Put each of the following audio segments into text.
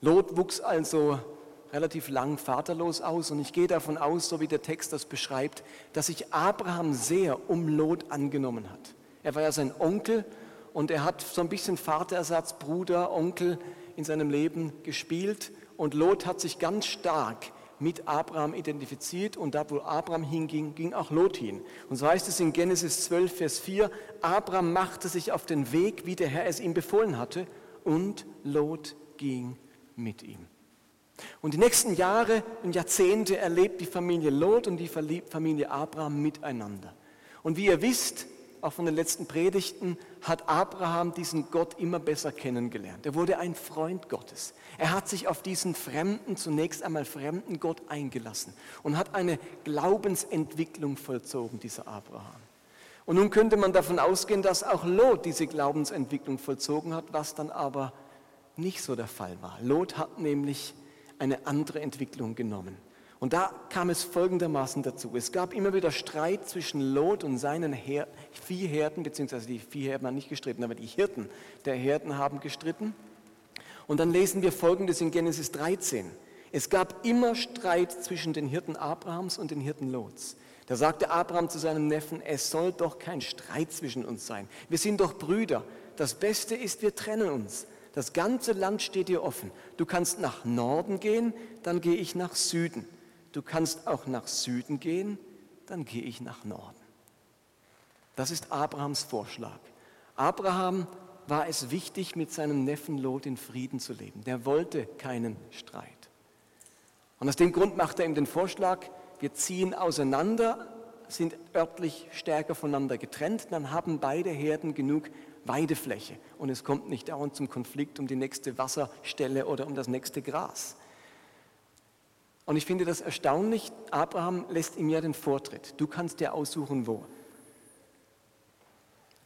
Lot wuchs also relativ lang vaterlos aus und ich gehe davon aus, so wie der Text das beschreibt, dass sich Abraham sehr um Lot angenommen hat. Er war ja sein Onkel und er hat so ein bisschen Vaterersatz, Bruder, Onkel in seinem Leben gespielt und Lot hat sich ganz stark mit Abraham identifiziert und da, wo Abraham hinging, ging auch Lot hin. Und so heißt es in Genesis 12, Vers 4, Abraham machte sich auf den Weg, wie der Herr es ihm befohlen hatte, und Lot ging mit ihm. Und die nächsten Jahre und Jahrzehnte erlebt die Familie Lot und die Familie Abraham miteinander. Und wie ihr wisst, auch von den letzten Predigten, hat Abraham diesen Gott immer besser kennengelernt. Er wurde ein Freund Gottes. Er hat sich auf diesen fremden, zunächst einmal fremden Gott eingelassen und hat eine Glaubensentwicklung vollzogen, dieser Abraham. Und nun könnte man davon ausgehen, dass auch Lot diese Glaubensentwicklung vollzogen hat, was dann aber nicht so der Fall war. Lot hat nämlich eine andere Entwicklung genommen. Und da kam es folgendermaßen dazu. Es gab immer wieder Streit zwischen Lot und seinen Her Viehherden, beziehungsweise die Viehherden haben nicht gestritten, aber die Hirten der Herden haben gestritten. Und dann lesen wir Folgendes in Genesis 13. Es gab immer Streit zwischen den Hirten Abrahams und den Hirten Lots. Da sagte Abraham zu seinem Neffen, es soll doch kein Streit zwischen uns sein. Wir sind doch Brüder. Das Beste ist, wir trennen uns. Das ganze Land steht dir offen. Du kannst nach Norden gehen, dann gehe ich nach Süden. Du kannst auch nach Süden gehen, dann gehe ich nach Norden. Das ist Abrahams Vorschlag. Abraham war es wichtig, mit seinem Neffen Lot in Frieden zu leben. Der wollte keinen Streit. Und aus dem Grund macht er ihm den Vorschlag, wir ziehen auseinander, sind örtlich stärker voneinander getrennt, dann haben beide Herden genug Weidefläche und es kommt nicht dauernd zum Konflikt um die nächste Wasserstelle oder um das nächste Gras. Und ich finde das erstaunlich, Abraham lässt ihm ja den Vortritt. Du kannst dir aussuchen, wo.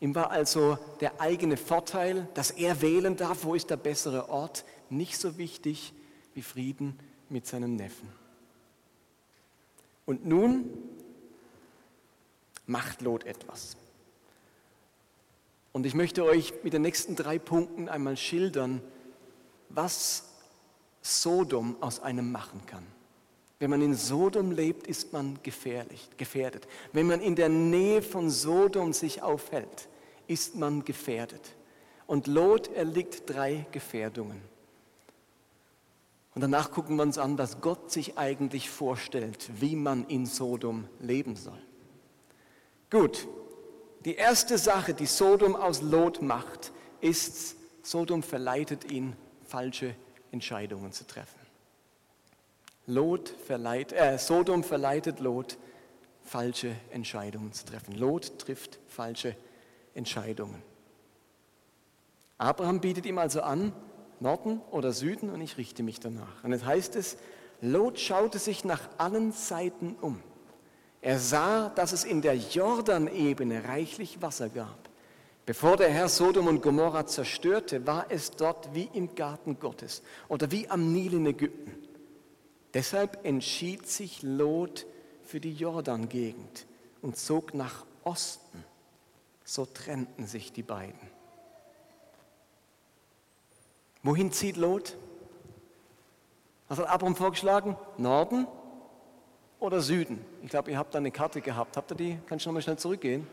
Ihm war also der eigene Vorteil, dass er wählen darf, wo ist der bessere Ort, nicht so wichtig wie Frieden mit seinem Neffen. Und nun macht Lot etwas. Und ich möchte euch mit den nächsten drei Punkten einmal schildern, was Sodom aus einem machen kann. Wenn man in Sodom lebt, ist man gefährlich, gefährdet. Wenn man in der Nähe von Sodom sich aufhält, ist man gefährdet. Und Lot erliegt drei Gefährdungen. Und danach gucken wir uns an, was Gott sich eigentlich vorstellt, wie man in Sodom leben soll. Gut, die erste Sache, die Sodom aus Lot macht, ist, Sodom verleitet ihn, falsche Entscheidungen zu treffen. Lot verleiht, äh, Sodom verleitet Lot, falsche Entscheidungen zu treffen. Lot trifft falsche Entscheidungen. Abraham bietet ihm also an, Norden oder Süden, und ich richte mich danach. Und es heißt es, Lot schaute sich nach allen Seiten um. Er sah, dass es in der Jordanebene reichlich Wasser gab. Bevor der Herr Sodom und Gomorra zerstörte, war es dort wie im Garten Gottes oder wie am Nil in Ägypten. Deshalb entschied sich Lot für die Jordan-Gegend und zog nach Osten. So trennten sich die beiden. Wohin zieht Lot? Was hat Abraham vorgeschlagen? Norden oder Süden? Ich glaube, ihr habt da eine Karte gehabt. Habt ihr die? Kannst du nochmal schnell zurückgehen?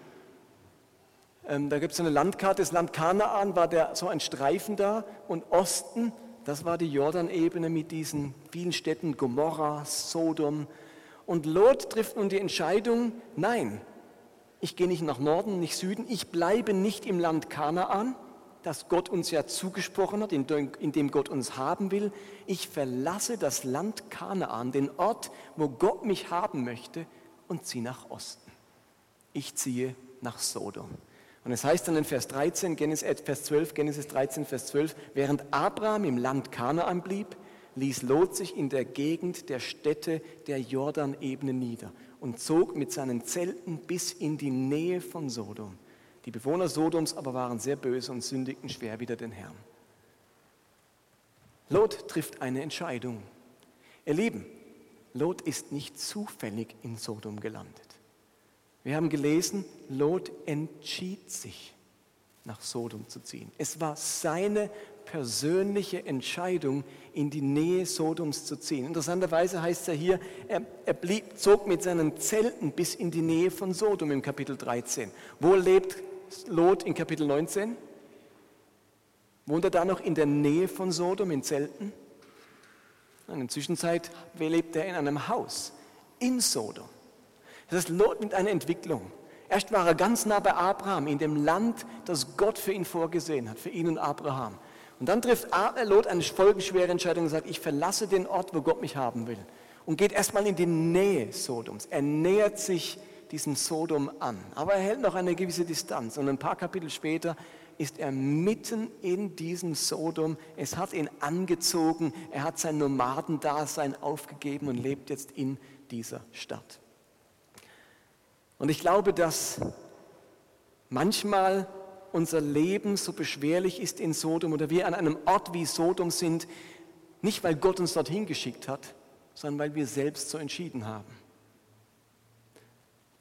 Ähm, da gibt es eine Landkarte. Das Land Kanaan war der, so ein Streifen da und Osten, das war die Jordanebene mit diesen vielen Städten, Gomorra, Sodom. Und Lot trifft nun die Entscheidung, nein, ich gehe nicht nach Norden, nicht Süden, ich bleibe nicht im Land Kanaan, das Gott uns ja zugesprochen hat, in dem Gott uns haben will. Ich verlasse das Land Kanaan, den Ort, wo Gott mich haben möchte, und ziehe nach Osten. Ich ziehe nach Sodom. Und es heißt dann in Vers 13, Genesis, äh, Vers 12, Genesis 13, Vers 12, während Abraham im Land Kanaan blieb, ließ Lot sich in der Gegend der Städte der Jordanebene nieder und zog mit seinen Zelten bis in die Nähe von Sodom. Die Bewohner Sodoms aber waren sehr böse und sündigten schwer wider den Herrn. Lot trifft eine Entscheidung. Ihr Lieben, Lot ist nicht zufällig in Sodom gelandet. Wir haben gelesen, Lot entschied sich, nach Sodom zu ziehen. Es war seine persönliche Entscheidung, in die Nähe Sodoms zu ziehen. Interessanterweise heißt es ja hier, er, er blieb, zog mit seinen Zelten bis in die Nähe von Sodom im Kapitel 13. Wo lebt Lot in Kapitel 19? Wohnt er da noch in der Nähe von Sodom in Zelten? In der Zwischenzeit lebt er in einem Haus in Sodom. Das heißt, Lot mit einer Entwicklung. Erst war er ganz nah bei Abraham, in dem Land, das Gott für ihn vorgesehen hat, für ihn und Abraham. Und dann trifft Lot eine folgenschwere Entscheidung und sagt, ich verlasse den Ort, wo Gott mich haben will. Und geht erstmal in die Nähe Sodoms. Er nähert sich diesem Sodom an. Aber er hält noch eine gewisse Distanz. Und ein paar Kapitel später ist er mitten in diesem Sodom. Es hat ihn angezogen. Er hat sein Nomadendasein aufgegeben und lebt jetzt in dieser Stadt. Und ich glaube, dass manchmal unser Leben so beschwerlich ist in Sodom oder wir an einem Ort wie Sodom sind, nicht weil Gott uns dorthin geschickt hat, sondern weil wir selbst so entschieden haben.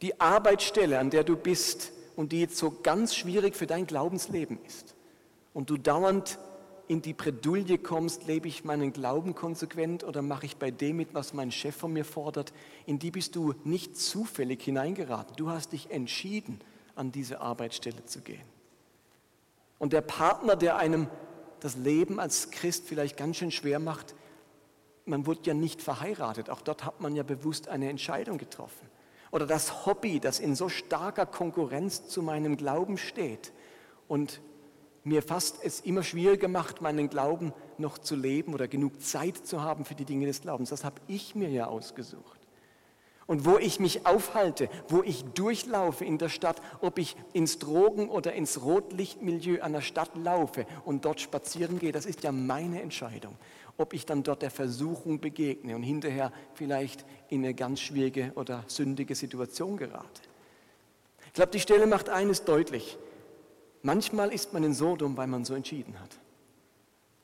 Die Arbeitsstelle, an der du bist und die jetzt so ganz schwierig für dein Glaubensleben ist und du dauernd in die Bredouille kommst, lebe ich meinen Glauben konsequent oder mache ich bei dem mit, was mein Chef von mir fordert, in die bist du nicht zufällig hineingeraten. Du hast dich entschieden, an diese Arbeitsstelle zu gehen. Und der Partner, der einem das Leben als Christ vielleicht ganz schön schwer macht, man wurde ja nicht verheiratet. Auch dort hat man ja bewusst eine Entscheidung getroffen. Oder das Hobby, das in so starker Konkurrenz zu meinem Glauben steht und mir fast es immer schwieriger macht, meinen Glauben noch zu leben oder genug Zeit zu haben für die Dinge des Glaubens. Das habe ich mir ja ausgesucht. Und wo ich mich aufhalte, wo ich durchlaufe in der Stadt, ob ich ins Drogen- oder ins Rotlichtmilieu einer Stadt laufe und dort spazieren gehe, das ist ja meine Entscheidung. Ob ich dann dort der Versuchung begegne und hinterher vielleicht in eine ganz schwierige oder sündige Situation gerate. Ich glaube, die Stelle macht eines deutlich. Manchmal ist man in Sodom, weil man so entschieden hat.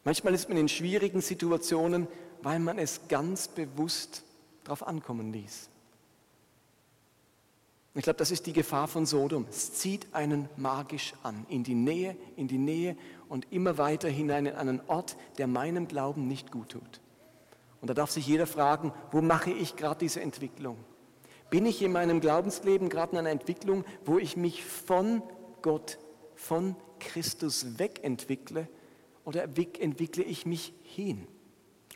Manchmal ist man in schwierigen Situationen, weil man es ganz bewusst darauf ankommen ließ. Ich glaube, das ist die Gefahr von Sodom. Es zieht einen magisch an, in die Nähe, in die Nähe und immer weiter hinein in einen Ort, der meinem Glauben nicht gut tut. Und da darf sich jeder fragen, wo mache ich gerade diese Entwicklung? Bin ich in meinem Glaubensleben gerade in einer Entwicklung, wo ich mich von Gott von Christus wegentwickle oder entwickle ich mich hin?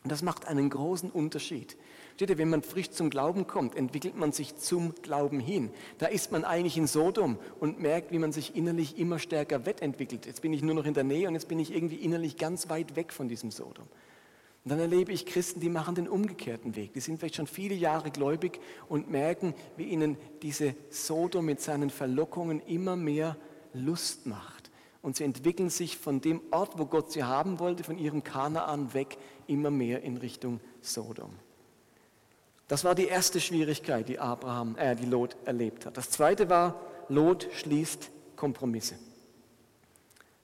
Und das macht einen großen Unterschied. Steht ihr, wenn man frisch zum Glauben kommt, entwickelt man sich zum Glauben hin. Da ist man eigentlich in Sodom und merkt, wie man sich innerlich immer stärker wettentwickelt. Jetzt bin ich nur noch in der Nähe und jetzt bin ich irgendwie innerlich ganz weit weg von diesem Sodom. Und dann erlebe ich Christen, die machen den umgekehrten Weg. Die sind vielleicht schon viele Jahre gläubig und merken, wie ihnen diese Sodom mit seinen Verlockungen immer mehr Lust macht. Und sie entwickeln sich von dem Ort, wo Gott sie haben wollte, von ihrem Kanaan weg, immer mehr in Richtung Sodom. Das war die erste Schwierigkeit, die Abraham, äh, die Lot erlebt hat. Das zweite war, Lot schließt Kompromisse.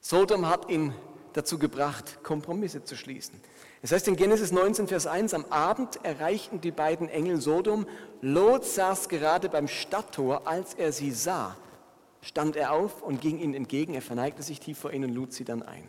Sodom hat ihn dazu gebracht, Kompromisse zu schließen. Es heißt in Genesis 19, Vers 1, am Abend erreichten die beiden Engel Sodom. Lot saß gerade beim Stadttor, als er sie sah stand er auf und ging ihnen entgegen. Er verneigte sich tief vor ihnen und lud sie dann ein.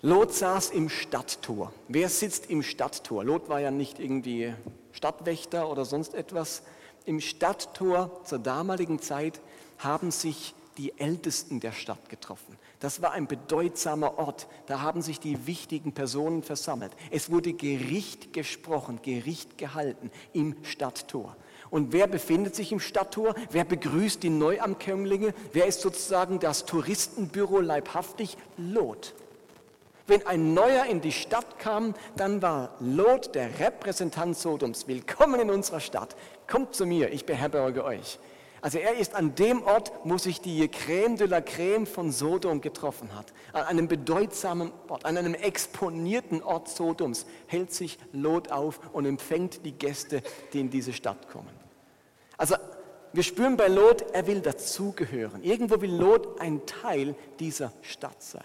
Lot saß im Stadttor. Wer sitzt im Stadttor? Lot war ja nicht irgendwie Stadtwächter oder sonst etwas. Im Stadttor zur damaligen Zeit haben sich die Ältesten der Stadt getroffen. Das war ein bedeutsamer Ort. Da haben sich die wichtigen Personen versammelt. Es wurde Gericht gesprochen, Gericht gehalten im Stadttor. Und wer befindet sich im Stadttor? Wer begrüßt die Neuankömmlinge? Wer ist sozusagen das Touristenbüro leibhaftig? Lot. Wenn ein Neuer in die Stadt kam, dann war Lot der Repräsentant Sodoms. Willkommen in unserer Stadt. Kommt zu mir, ich beherberge euch. Also er ist an dem Ort, wo sich die Crème de la Crème von Sodom getroffen hat. An einem bedeutsamen Ort, an einem exponierten Ort Sodoms hält sich Lot auf und empfängt die Gäste, die in diese Stadt kommen. Also wir spüren bei Lot, er will dazugehören. Irgendwo will Lot ein Teil dieser Stadt sein.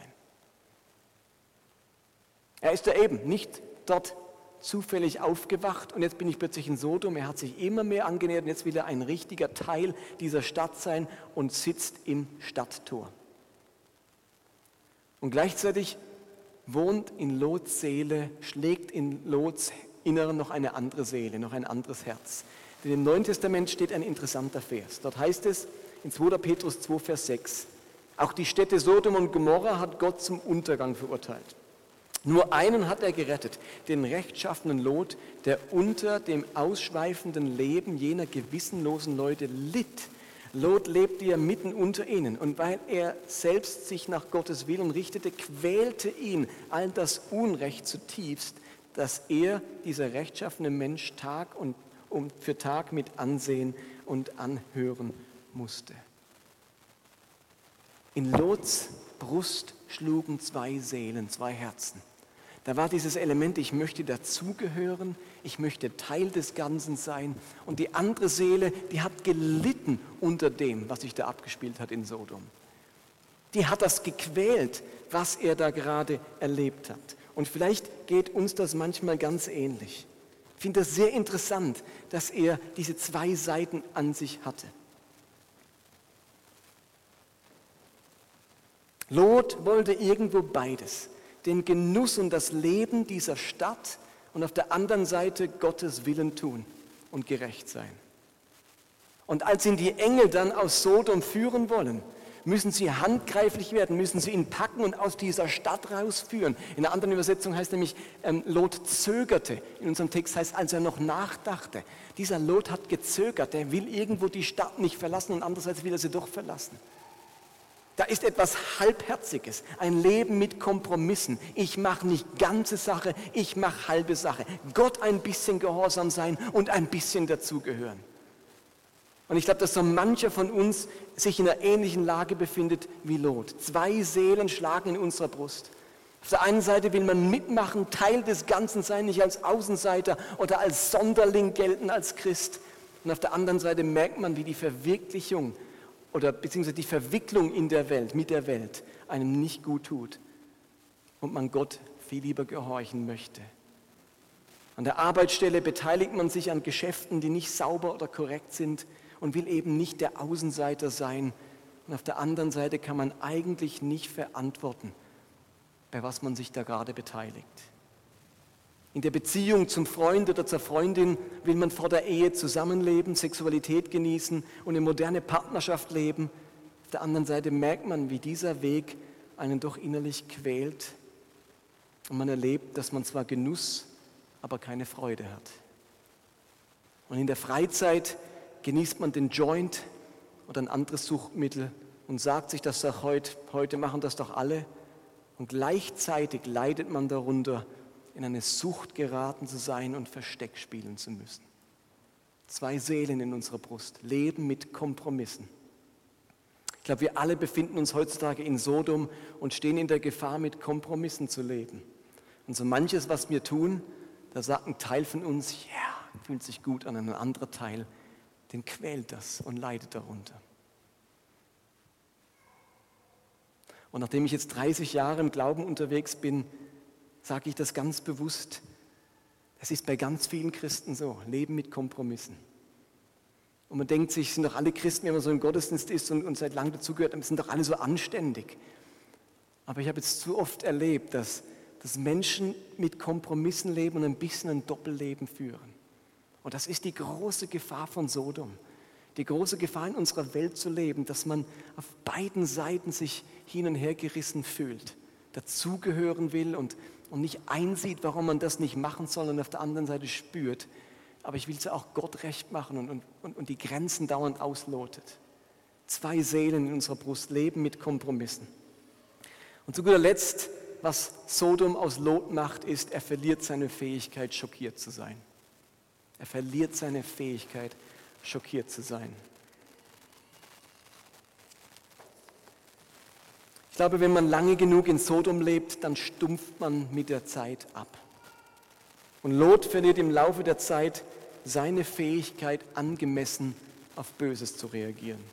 Er ist da eben nicht dort zufällig aufgewacht und jetzt bin ich plötzlich in Sodom. Er hat sich immer mehr angenähert und jetzt will er ein richtiger Teil dieser Stadt sein und sitzt im Stadttor. Und gleichzeitig wohnt in Lots Seele, schlägt in Lots Inneren noch eine andere Seele, noch ein anderes Herz. Denn im Neuen Testament steht ein interessanter Vers. Dort heißt es in 2. Petrus 2, Vers 6, auch die Städte Sodom und Gomorra hat Gott zum Untergang verurteilt. Nur einen hat er gerettet, den rechtschaffenen Lot, der unter dem ausschweifenden Leben jener gewissenlosen Leute litt. Lot lebte ja mitten unter ihnen und weil er selbst sich nach Gottes Willen richtete, quälte ihn all das Unrecht zutiefst, dass er, dieser rechtschaffene Mensch, Tag und für Tag mit ansehen und anhören musste. In Lots Brust schlugen zwei Seelen, zwei Herzen. Da war dieses Element, ich möchte dazugehören, ich möchte Teil des Ganzen sein. Und die andere Seele, die hat gelitten unter dem, was sich da abgespielt hat in Sodom. Die hat das gequält, was er da gerade erlebt hat. Und vielleicht geht uns das manchmal ganz ähnlich. Ich finde das sehr interessant, dass er diese zwei Seiten an sich hatte. Lot wollte irgendwo beides, den Genuss und das Leben dieser Stadt und auf der anderen Seite Gottes Willen tun und gerecht sein. Und als ihn die Engel dann aus Sodom führen wollen, müssen sie handgreiflich werden, müssen sie ihn packen und aus dieser Stadt rausführen. In einer anderen Übersetzung heißt nämlich, ähm, Lot zögerte. In unserem Text heißt, als er noch nachdachte. Dieser Lot hat gezögert, der will irgendwo die Stadt nicht verlassen und andererseits will er sie doch verlassen. Da ist etwas Halbherziges, ein Leben mit Kompromissen. Ich mache nicht ganze Sache, ich mache halbe Sache. Gott ein bisschen gehorsam sein und ein bisschen dazugehören. Und ich glaube, dass so mancher von uns sich in einer ähnlichen Lage befindet wie Lot. Zwei Seelen schlagen in unserer Brust. Auf der einen Seite will man mitmachen, Teil des Ganzen sein, nicht als Außenseiter oder als Sonderling gelten als Christ. Und auf der anderen Seite merkt man, wie die Verwirklichung oder beziehungsweise die Verwicklung in der Welt, mit der Welt, einem nicht gut tut und man Gott viel lieber gehorchen möchte. An der Arbeitsstelle beteiligt man sich an Geschäften, die nicht sauber oder korrekt sind und will eben nicht der Außenseiter sein. Und auf der anderen Seite kann man eigentlich nicht verantworten, bei was man sich da gerade beteiligt. In der Beziehung zum Freund oder zur Freundin will man vor der Ehe zusammenleben, Sexualität genießen und eine moderne Partnerschaft leben. Auf der anderen Seite merkt man, wie dieser Weg einen doch innerlich quält und man erlebt, dass man zwar Genuss, aber keine Freude hat. Und in der Freizeit genießt man den Joint oder ein anderes Suchtmittel und sagt sich, dass doch heute, heute machen das doch alle. Und gleichzeitig leidet man darunter, in eine Sucht geraten zu sein und Versteck spielen zu müssen. Zwei Seelen in unserer Brust, Leben mit Kompromissen. Ich glaube, wir alle befinden uns heutzutage in Sodom und stehen in der Gefahr, mit Kompromissen zu leben. Und so manches, was wir tun, da sagt ein Teil von uns, ja, yeah, fühlt sich gut an, ein anderer Teil, den quält das und leidet darunter. Und nachdem ich jetzt 30 Jahre im Glauben unterwegs bin, sage ich das ganz bewusst. Es ist bei ganz vielen Christen so, Leben mit Kompromissen. Und man denkt sich, sind doch alle Christen, wenn man so im Gottesdienst ist und, und seit langem dazugehört, sind doch alle so anständig. Aber ich habe jetzt zu oft erlebt, dass, dass Menschen mit Kompromissen leben und ein bisschen ein Doppelleben führen. Und das ist die große Gefahr von Sodom. Die große Gefahr in unserer Welt zu leben, dass man auf beiden Seiten sich hin und her gerissen fühlt, dazugehören will und und nicht einsieht, warum man das nicht machen soll und auf der anderen Seite spürt. Aber ich will es auch Gott recht machen und, und, und die Grenzen dauernd auslotet. Zwei Seelen in unserer Brust leben mit Kompromissen. Und zu guter Letzt, was Sodom aus Lot macht, ist, er verliert seine Fähigkeit, schockiert zu sein. Er verliert seine Fähigkeit, schockiert zu sein. Glaube, wenn man lange genug in Sodom lebt, dann stumpft man mit der Zeit ab. Und Lot verliert im Laufe der Zeit seine Fähigkeit, angemessen auf Böses zu reagieren.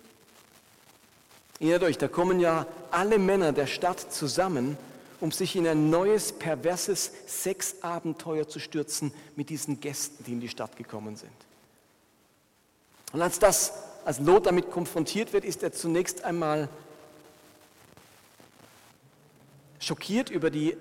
Erinnert euch, da kommen ja alle Männer der Stadt zusammen, um sich in ein neues, perverses Sexabenteuer zu stürzen mit diesen Gästen, die in die Stadt gekommen sind. Und als das, als Lot damit konfrontiert wird, ist er zunächst einmal schockiert über die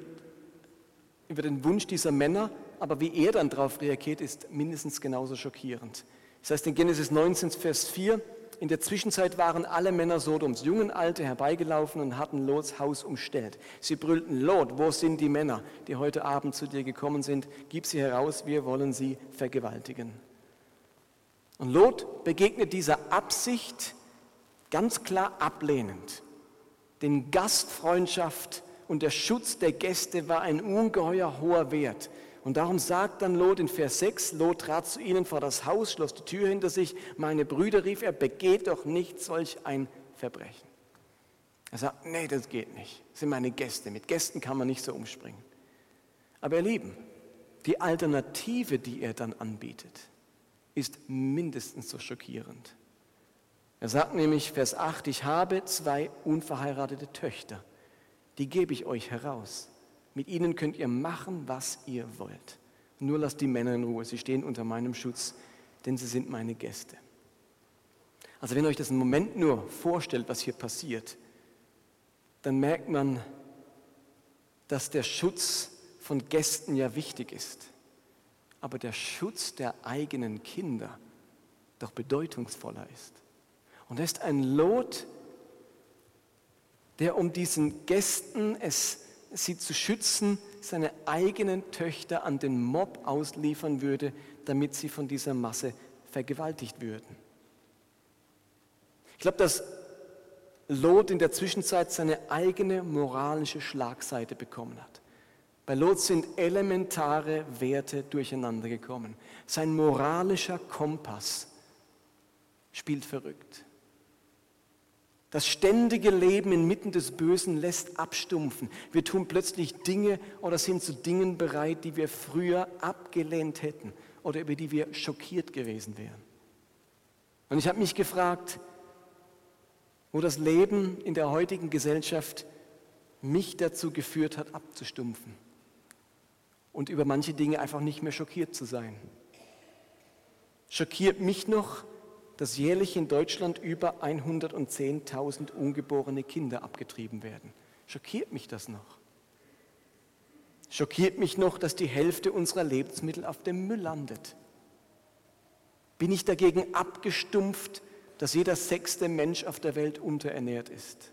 über den Wunsch dieser Männer, aber wie er dann darauf reagiert, ist mindestens genauso schockierend. Das heißt in Genesis 19, Vers 4, in der Zwischenzeit waren alle Männer Sodoms, jungen Alte, herbeigelaufen und hatten Lots Haus umstellt. Sie brüllten, Lot, wo sind die Männer, die heute Abend zu dir gekommen sind? Gib sie heraus, wir wollen sie vergewaltigen. Und Lot begegnet dieser Absicht ganz klar ablehnend. Denn Gastfreundschaft und der Schutz der Gäste war ein ungeheuer hoher Wert. Und darum sagt dann Lot in Vers 6, Lot trat zu ihnen vor das Haus, schloss die Tür hinter sich. Meine Brüder, rief er, begeht doch nicht solch ein Verbrechen. Er sagt, nee, das geht nicht. Das sind meine Gäste. Mit Gästen kann man nicht so umspringen. Aber ihr Lieben, die Alternative, die er dann anbietet, ist mindestens so schockierend. Er sagt nämlich, Vers 8, ich habe zwei unverheiratete Töchter, die gebe ich euch heraus. Mit ihnen könnt ihr machen, was ihr wollt. Nur lasst die Männer in Ruhe, sie stehen unter meinem Schutz, denn sie sind meine Gäste. Also wenn euch das einen Moment nur vorstellt, was hier passiert, dann merkt man, dass der Schutz von Gästen ja wichtig ist, aber der Schutz der eigenen Kinder doch bedeutungsvoller ist. Und er ist ein Lot, der um diesen Gästen es sie zu schützen, seine eigenen Töchter an den Mob ausliefern würde, damit sie von dieser Masse vergewaltigt würden. Ich glaube, dass Lot in der Zwischenzeit seine eigene moralische Schlagseite bekommen hat. Bei Lot sind elementare Werte durcheinander gekommen. Sein moralischer Kompass spielt verrückt. Das ständige Leben inmitten des Bösen lässt abstumpfen. Wir tun plötzlich Dinge oder sind zu Dingen bereit, die wir früher abgelehnt hätten oder über die wir schockiert gewesen wären. Und ich habe mich gefragt, wo das Leben in der heutigen Gesellschaft mich dazu geführt hat, abzustumpfen und über manche Dinge einfach nicht mehr schockiert zu sein. Schockiert mich noch, dass jährlich in Deutschland über 110.000 ungeborene Kinder abgetrieben werden. Schockiert mich das noch? Schockiert mich noch, dass die Hälfte unserer Lebensmittel auf dem Müll landet? Bin ich dagegen abgestumpft, dass jeder sechste Mensch auf der Welt unterernährt ist?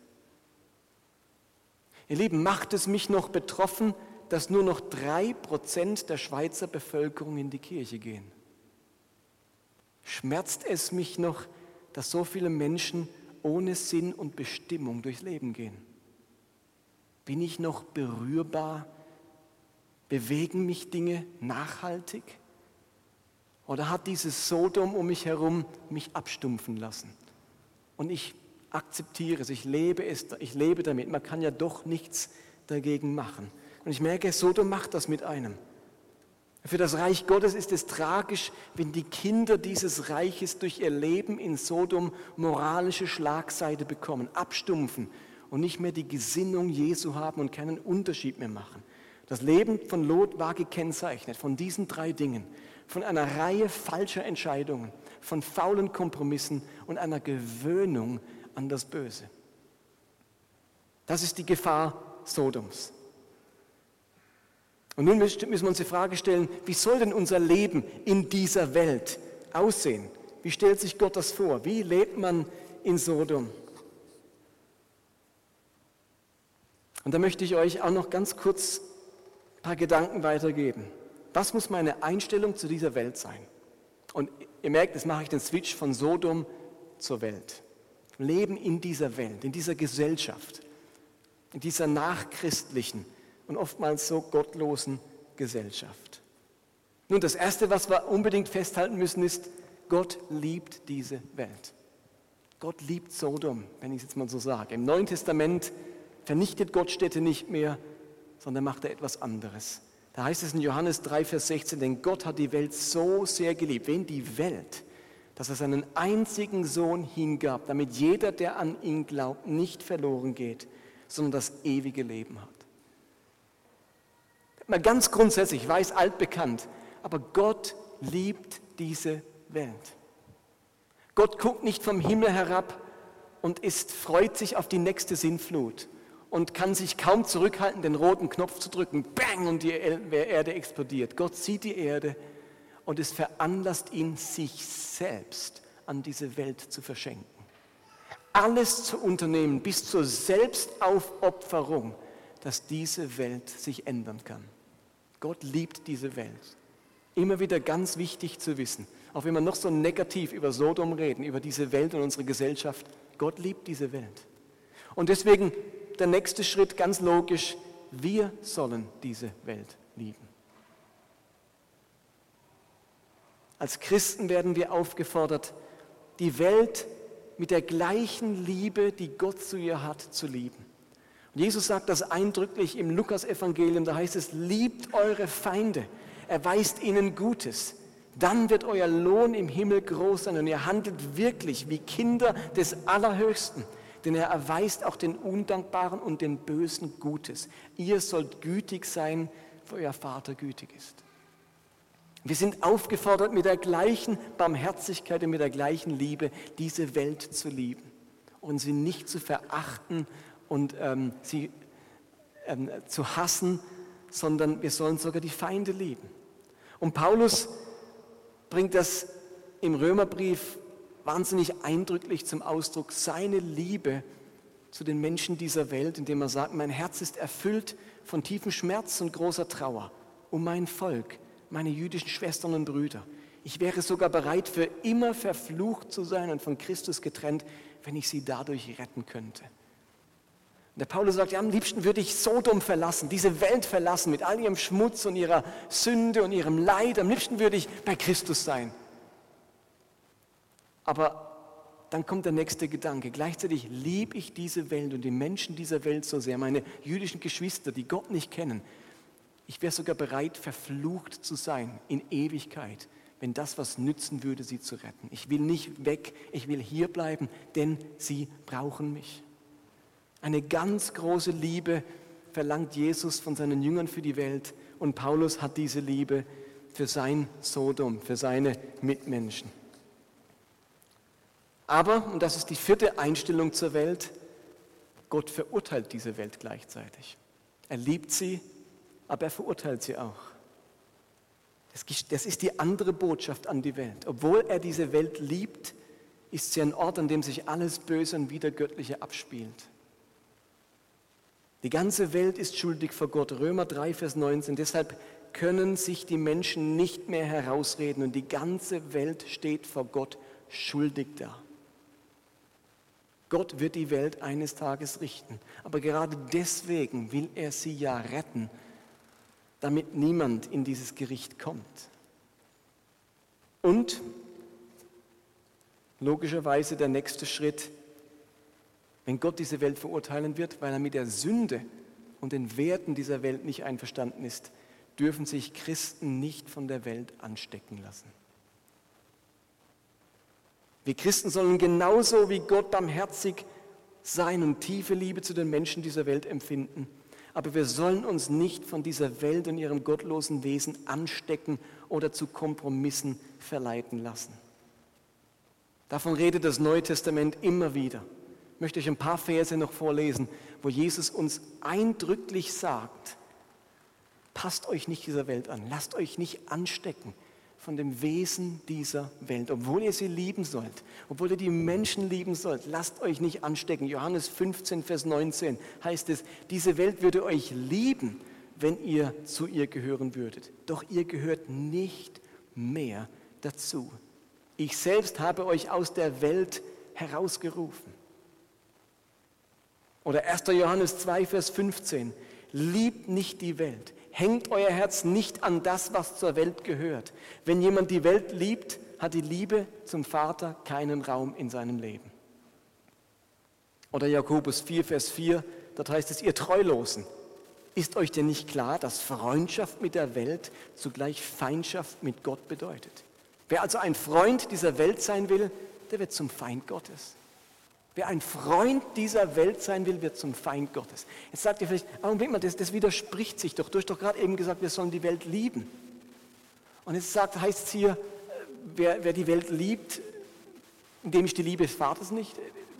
Ihr Lieben, macht es mich noch betroffen, dass nur noch drei Prozent der Schweizer Bevölkerung in die Kirche gehen? Schmerzt es mich noch, dass so viele Menschen ohne Sinn und Bestimmung durchs Leben gehen? Bin ich noch berührbar? Bewegen mich Dinge nachhaltig? Oder hat dieses Sodom um mich herum mich abstumpfen lassen? Und ich akzeptiere es, ich lebe es, ich lebe damit. Man kann ja doch nichts dagegen machen. Und ich merke, Sodom macht das mit einem. Für das Reich Gottes ist es tragisch, wenn die Kinder dieses Reiches durch ihr Leben in Sodom moralische Schlagseite bekommen, abstumpfen und nicht mehr die Gesinnung Jesu haben und keinen Unterschied mehr machen. Das Leben von Lot war gekennzeichnet von diesen drei Dingen, von einer Reihe falscher Entscheidungen, von faulen Kompromissen und einer Gewöhnung an das Böse. Das ist die Gefahr Sodoms. Und nun müssen wir uns die Frage stellen, wie soll denn unser Leben in dieser Welt aussehen? Wie stellt sich Gott das vor? Wie lebt man in Sodom? Und da möchte ich euch auch noch ganz kurz ein paar Gedanken weitergeben. Was muss meine Einstellung zu dieser Welt sein? Und ihr merkt, jetzt mache ich den Switch von Sodom zur Welt. Leben in dieser Welt, in dieser Gesellschaft, in dieser nachchristlichen, und oftmals so gottlosen Gesellschaft. Nun, das Erste, was wir unbedingt festhalten müssen, ist, Gott liebt diese Welt. Gott liebt Sodom, wenn ich es jetzt mal so sage. Im Neuen Testament vernichtet Gott Städte nicht mehr, sondern macht er etwas anderes. Da heißt es in Johannes 3, Vers 16, denn Gott hat die Welt so sehr geliebt, wen die Welt, dass er seinen einzigen Sohn hingab, damit jeder, der an ihn glaubt, nicht verloren geht, sondern das ewige Leben hat. Mal ganz grundsätzlich, ich weiß altbekannt, aber Gott liebt diese Welt. Gott guckt nicht vom Himmel herab und ist, freut sich auf die nächste Sinnflut und kann sich kaum zurückhalten, den roten Knopf zu drücken. Bang! Und die Erde explodiert. Gott sieht die Erde und es veranlasst ihn, sich selbst an diese Welt zu verschenken. Alles zu unternehmen bis zur Selbstaufopferung, dass diese Welt sich ändern kann. Gott liebt diese Welt. Immer wieder ganz wichtig zu wissen, auch wenn wir noch so negativ über Sodom reden, über diese Welt und unsere Gesellschaft, Gott liebt diese Welt. Und deswegen der nächste Schritt ganz logisch, wir sollen diese Welt lieben. Als Christen werden wir aufgefordert, die Welt mit der gleichen Liebe, die Gott zu ihr hat, zu lieben. Jesus sagt das eindrücklich im Lukasevangelium, da heißt es, liebt eure Feinde, erweist ihnen Gutes, dann wird euer Lohn im Himmel groß sein und ihr handelt wirklich wie Kinder des Allerhöchsten, denn er erweist auch den Undankbaren und den Bösen Gutes. Ihr sollt gütig sein, wo euer Vater gütig ist. Wir sind aufgefordert, mit der gleichen Barmherzigkeit und mit der gleichen Liebe diese Welt zu lieben und sie nicht zu verachten und ähm, sie ähm, zu hassen, sondern wir sollen sogar die Feinde lieben. Und Paulus bringt das im Römerbrief wahnsinnig eindrücklich zum Ausdruck, seine Liebe zu den Menschen dieser Welt, indem er sagt, mein Herz ist erfüllt von tiefem Schmerz und großer Trauer um mein Volk, meine jüdischen Schwestern und Brüder. Ich wäre sogar bereit, für immer verflucht zu sein und von Christus getrennt, wenn ich sie dadurch retten könnte. Der Paulus sagt, ja, am liebsten würde ich Sodom verlassen, diese Welt verlassen mit all ihrem Schmutz und ihrer Sünde und ihrem Leid. Am liebsten würde ich bei Christus sein. Aber dann kommt der nächste Gedanke. Gleichzeitig liebe ich diese Welt und die Menschen dieser Welt so sehr, meine jüdischen Geschwister, die Gott nicht kennen, ich wäre sogar bereit, verflucht zu sein in Ewigkeit, wenn das was nützen würde, sie zu retten. Ich will nicht weg, ich will hier bleiben, denn sie brauchen mich. Eine ganz große Liebe verlangt Jesus von seinen Jüngern für die Welt und Paulus hat diese Liebe für sein Sodom, für seine Mitmenschen. Aber, und das ist die vierte Einstellung zur Welt, Gott verurteilt diese Welt gleichzeitig. Er liebt sie aber er verurteilt sie auch. Das ist die andere Botschaft an die Welt. Obwohl er diese Welt liebt, ist sie ein Ort, an dem sich alles Böse und Wiedergöttliche abspielt. Die ganze Welt ist schuldig vor Gott. Römer 3, Vers 19. Deshalb können sich die Menschen nicht mehr herausreden und die ganze Welt steht vor Gott schuldig da. Gott wird die Welt eines Tages richten. Aber gerade deswegen will er sie ja retten damit niemand in dieses Gericht kommt. Und logischerweise der nächste Schritt, wenn Gott diese Welt verurteilen wird, weil er mit der Sünde und den Werten dieser Welt nicht einverstanden ist, dürfen sich Christen nicht von der Welt anstecken lassen. Wir Christen sollen genauso wie Gott barmherzig sein und tiefe Liebe zu den Menschen dieser Welt empfinden aber wir sollen uns nicht von dieser Welt und ihrem gottlosen Wesen anstecken oder zu Kompromissen verleiten lassen. Davon redet das Neue Testament immer wieder. Ich möchte euch ein paar Verse noch vorlesen, wo Jesus uns eindrücklich sagt, passt euch nicht dieser Welt an, lasst euch nicht anstecken von dem Wesen dieser Welt. Obwohl ihr sie lieben sollt, obwohl ihr die Menschen lieben sollt, lasst euch nicht anstecken. Johannes 15, Vers 19 heißt es, diese Welt würde euch lieben, wenn ihr zu ihr gehören würdet. Doch ihr gehört nicht mehr dazu. Ich selbst habe euch aus der Welt herausgerufen. Oder 1. Johannes 2, Vers 15. Liebt nicht die Welt, hängt euer Herz nicht an das, was zur Welt gehört. Wenn jemand die Welt liebt, hat die Liebe zum Vater keinen Raum in seinem Leben. Oder Jakobus 4, Vers 4, dort heißt es, ihr Treulosen, ist euch denn nicht klar, dass Freundschaft mit der Welt zugleich Feindschaft mit Gott bedeutet? Wer also ein Freund dieser Welt sein will, der wird zum Feind Gottes. Wer ein Freund dieser Welt sein will, wird zum Feind Gottes. Jetzt sagt ihr vielleicht, Augenblick mal, das, das widerspricht sich doch. Du hast doch gerade eben gesagt, wir sollen die Welt lieben. Und jetzt sagt, heißt es hier, äh, wer, wer die Welt liebt, indem ich die Liebe des Vaters nicht,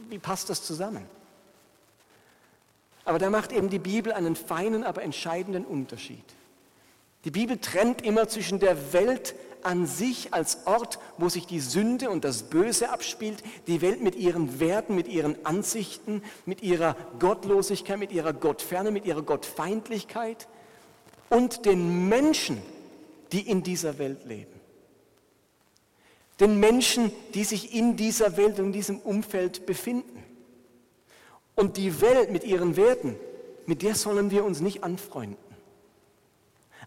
wie passt das zusammen? Aber da macht eben die Bibel einen feinen, aber entscheidenden Unterschied. Die Bibel trennt immer zwischen der Welt an sich als Ort, wo sich die Sünde und das Böse abspielt, die Welt mit ihren Werten, mit ihren Ansichten, mit ihrer Gottlosigkeit, mit ihrer Gottferne, mit ihrer Gottfeindlichkeit und den Menschen, die in dieser Welt leben. Den Menschen, die sich in dieser Welt und in diesem Umfeld befinden. Und die Welt mit ihren Werten, mit der sollen wir uns nicht anfreunden.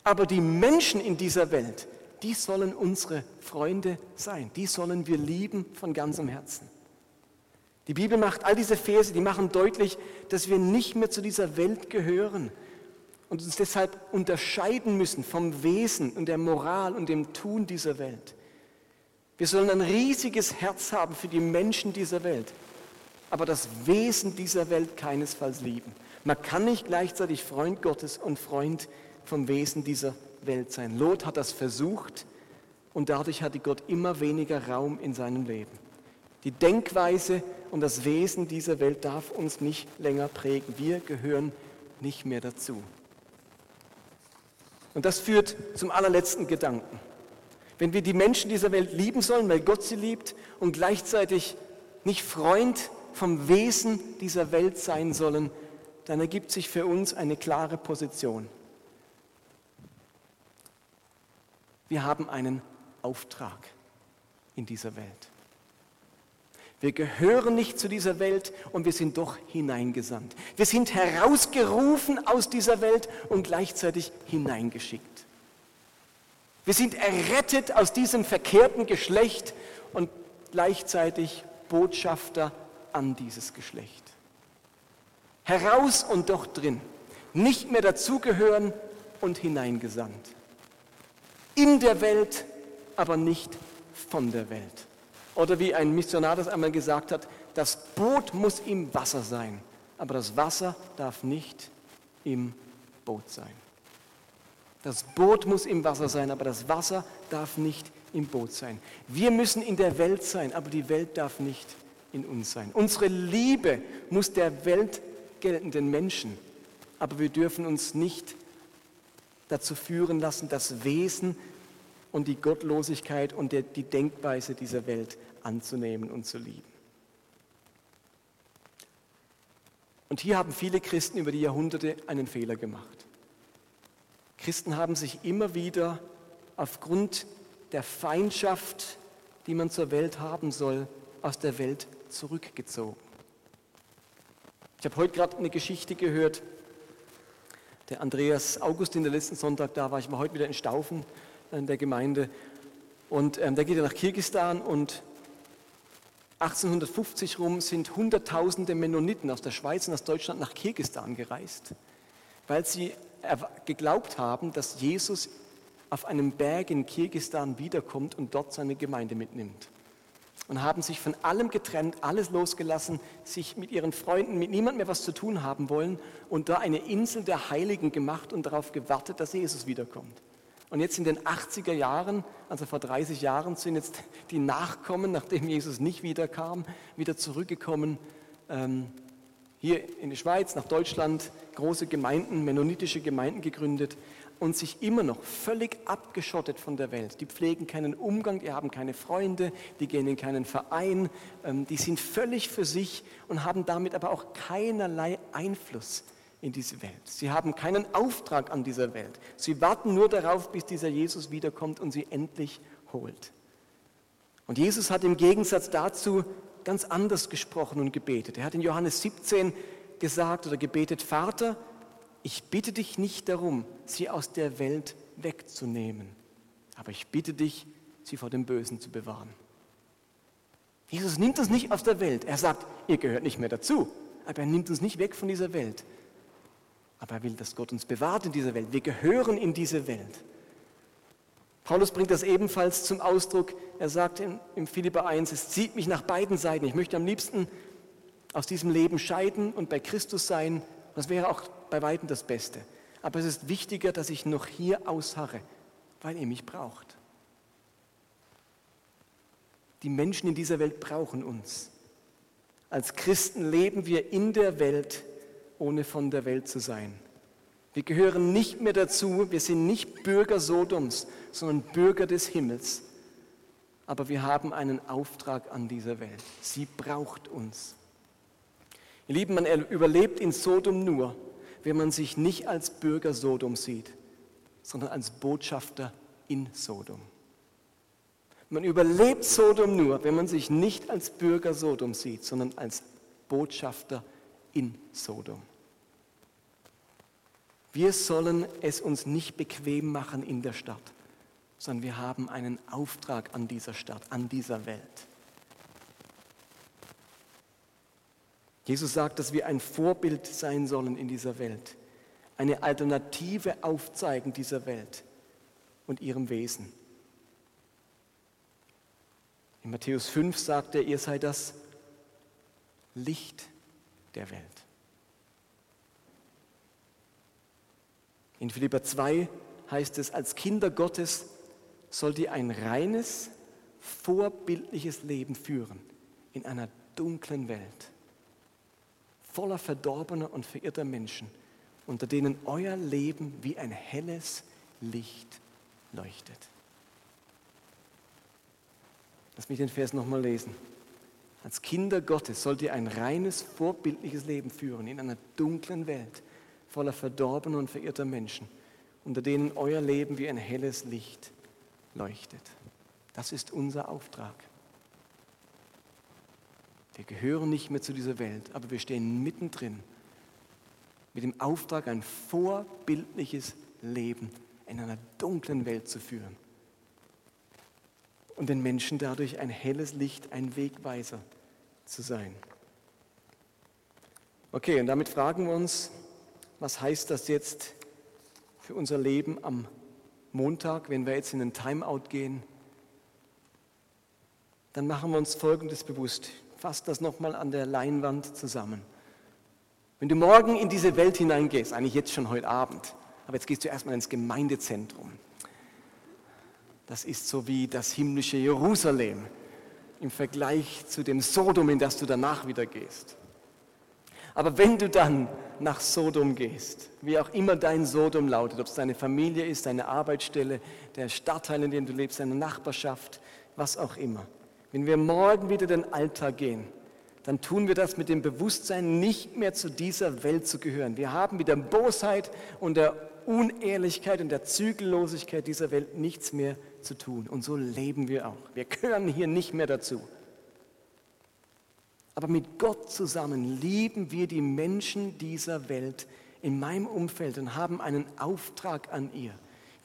Aber die Menschen in dieser Welt, die sollen unsere Freunde sein. Die sollen wir lieben von ganzem Herzen. Die Bibel macht all diese Verse, die machen deutlich, dass wir nicht mehr zu dieser Welt gehören und uns deshalb unterscheiden müssen vom Wesen und der Moral und dem Tun dieser Welt. Wir sollen ein riesiges Herz haben für die Menschen dieser Welt, aber das Wesen dieser Welt keinesfalls lieben. Man kann nicht gleichzeitig Freund Gottes und Freund vom Wesen dieser Welt sein. Lot hat das versucht und dadurch hatte Gott immer weniger Raum in seinem Leben. Die Denkweise und das Wesen dieser Welt darf uns nicht länger prägen. Wir gehören nicht mehr dazu. Und das führt zum allerletzten Gedanken. Wenn wir die Menschen dieser Welt lieben sollen, weil Gott sie liebt und gleichzeitig nicht Freund vom Wesen dieser Welt sein sollen, dann ergibt sich für uns eine klare Position. Wir haben einen Auftrag in dieser Welt. Wir gehören nicht zu dieser Welt und wir sind doch hineingesandt. Wir sind herausgerufen aus dieser Welt und gleichzeitig hineingeschickt. Wir sind errettet aus diesem verkehrten Geschlecht und gleichzeitig Botschafter an dieses Geschlecht. Heraus und doch drin. Nicht mehr dazugehören und hineingesandt in der Welt, aber nicht von der Welt. Oder wie ein Missionar das einmal gesagt hat, das Boot muss im Wasser sein, aber das Wasser darf nicht im Boot sein. Das Boot muss im Wasser sein, aber das Wasser darf nicht im Boot sein. Wir müssen in der Welt sein, aber die Welt darf nicht in uns sein. Unsere Liebe muss der Welt gelten, den Menschen, aber wir dürfen uns nicht dazu führen lassen, das Wesen und die Gottlosigkeit und die Denkweise dieser Welt anzunehmen und zu lieben. Und hier haben viele Christen über die Jahrhunderte einen Fehler gemacht. Christen haben sich immer wieder aufgrund der Feindschaft, die man zur Welt haben soll, aus der Welt zurückgezogen. Ich habe heute gerade eine Geschichte gehört, der Andreas Augustin, der letzten Sonntag da war, ich war heute wieder in Staufen in der Gemeinde. Und ähm, der geht ja nach Kirgistan und 1850 rum sind Hunderttausende Mennoniten aus der Schweiz und aus Deutschland nach Kirgistan gereist, weil sie geglaubt haben, dass Jesus auf einem Berg in Kirgistan wiederkommt und dort seine Gemeinde mitnimmt und haben sich von allem getrennt, alles losgelassen, sich mit ihren Freunden, mit niemandem mehr was zu tun haben wollen und da eine Insel der Heiligen gemacht und darauf gewartet, dass Jesus wiederkommt. Und jetzt in den 80er Jahren, also vor 30 Jahren, sind jetzt die Nachkommen, nachdem Jesus nicht wiederkam, wieder zurückgekommen, ähm, hier in die Schweiz, nach Deutschland, große Gemeinden, mennonitische Gemeinden gegründet und sich immer noch völlig abgeschottet von der Welt. Die pflegen keinen Umgang, die haben keine Freunde, die gehen in keinen Verein, ähm, die sind völlig für sich und haben damit aber auch keinerlei Einfluss in diese Welt. Sie haben keinen Auftrag an dieser Welt. Sie warten nur darauf, bis dieser Jesus wiederkommt und sie endlich holt. Und Jesus hat im Gegensatz dazu ganz anders gesprochen und gebetet. Er hat in Johannes 17 gesagt oder gebetet, Vater, ich bitte dich nicht darum, sie aus der Welt wegzunehmen, aber ich bitte dich, sie vor dem Bösen zu bewahren. Jesus nimmt uns nicht aus der Welt. Er sagt, ihr gehört nicht mehr dazu, aber er nimmt uns nicht weg von dieser Welt. Aber er will, dass Gott uns bewahrt in dieser Welt. Wir gehören in diese Welt. Paulus bringt das ebenfalls zum Ausdruck. Er sagt in, im Philipper 1, es zieht mich nach beiden Seiten. Ich möchte am liebsten aus diesem Leben scheiden und bei Christus sein. Das wäre auch bei weitem das Beste. Aber es ist wichtiger, dass ich noch hier ausharre, weil ihr mich braucht. Die Menschen in dieser Welt brauchen uns. Als Christen leben wir in der Welt ohne von der Welt zu sein. Wir gehören nicht mehr dazu, wir sind nicht Bürger Sodoms, sondern Bürger des Himmels. Aber wir haben einen Auftrag an dieser Welt. Sie braucht uns. Ihr Lieben, man überlebt in Sodom nur, wenn man sich nicht als Bürger Sodom sieht, sondern als Botschafter in Sodom. Man überlebt Sodom nur, wenn man sich nicht als Bürger Sodom sieht, sondern als Botschafter in Sodom. Wir sollen es uns nicht bequem machen in der Stadt, sondern wir haben einen Auftrag an dieser Stadt, an dieser Welt. Jesus sagt, dass wir ein Vorbild sein sollen in dieser Welt, eine Alternative aufzeigen dieser Welt und ihrem Wesen. In Matthäus 5 sagt er, ihr seid das Licht der Welt. In Philippa 2 heißt es, als Kinder Gottes sollt ihr ein reines, vorbildliches Leben führen in einer dunklen Welt, voller verdorbener und verirrter Menschen, unter denen euer Leben wie ein helles Licht leuchtet. Lass mich den Vers nochmal lesen. Als Kinder Gottes sollt ihr ein reines, vorbildliches Leben führen in einer dunklen Welt, voller verdorbener und verirrter Menschen, unter denen euer Leben wie ein helles Licht leuchtet. Das ist unser Auftrag. Wir gehören nicht mehr zu dieser Welt, aber wir stehen mittendrin mit dem Auftrag, ein vorbildliches Leben in einer dunklen Welt zu führen und den Menschen dadurch ein helles Licht, ein Wegweiser zu sein. Okay, und damit fragen wir uns, was heißt das jetzt für unser Leben am Montag, wenn wir jetzt in den Timeout gehen? Dann machen wir uns Folgendes bewusst. Fasst das nochmal an der Leinwand zusammen. Wenn du morgen in diese Welt hineingehst, eigentlich jetzt schon heute Abend, aber jetzt gehst du erstmal ins Gemeindezentrum. Das ist so wie das himmlische Jerusalem im Vergleich zu dem Sodom, in das du danach wieder gehst. Aber wenn du dann nach Sodom gehst, wie auch immer dein Sodom lautet, ob es deine Familie ist, deine Arbeitsstelle, der Stadtteil, in dem du lebst, deine Nachbarschaft, was auch immer. Wenn wir morgen wieder den Alltag gehen, dann tun wir das mit dem Bewusstsein, nicht mehr zu dieser Welt zu gehören. Wir haben mit der Bosheit und der Unehrlichkeit und der Zügellosigkeit dieser Welt nichts mehr zu tun. Und so leben wir auch. Wir gehören hier nicht mehr dazu. Aber mit Gott zusammen lieben wir die Menschen dieser Welt in meinem Umfeld und haben einen Auftrag an ihr.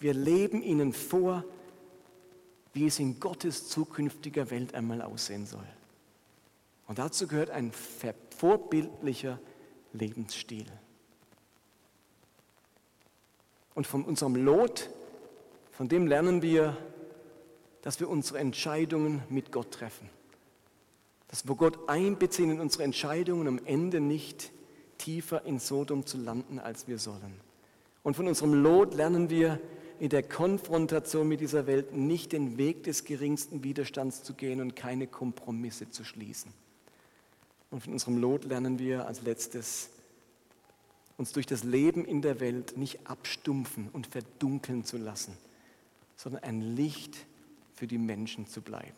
Wir leben ihnen vor, wie es in Gottes zukünftiger Welt einmal aussehen soll. Und dazu gehört ein vorbildlicher Lebensstil. Und von unserem Lot, von dem lernen wir, dass wir unsere Entscheidungen mit Gott treffen. Dass wir Gott einbeziehen in unsere Entscheidungen, am Ende nicht tiefer in Sodom zu landen, als wir sollen. Und von unserem Lot lernen wir, in der Konfrontation mit dieser Welt nicht den Weg des geringsten Widerstands zu gehen und keine Kompromisse zu schließen. Und von unserem Lot lernen wir als letztes, uns durch das Leben in der Welt nicht abstumpfen und verdunkeln zu lassen, sondern ein Licht für die Menschen zu bleiben.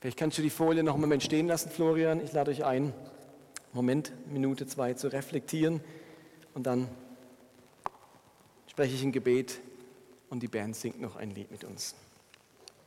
Vielleicht kannst du die Folie noch einen Moment stehen lassen, Florian. Ich lade euch ein, Moment, Minute, zwei zu reflektieren und dann spreche ich ein Gebet und die Band singt noch ein Lied mit uns.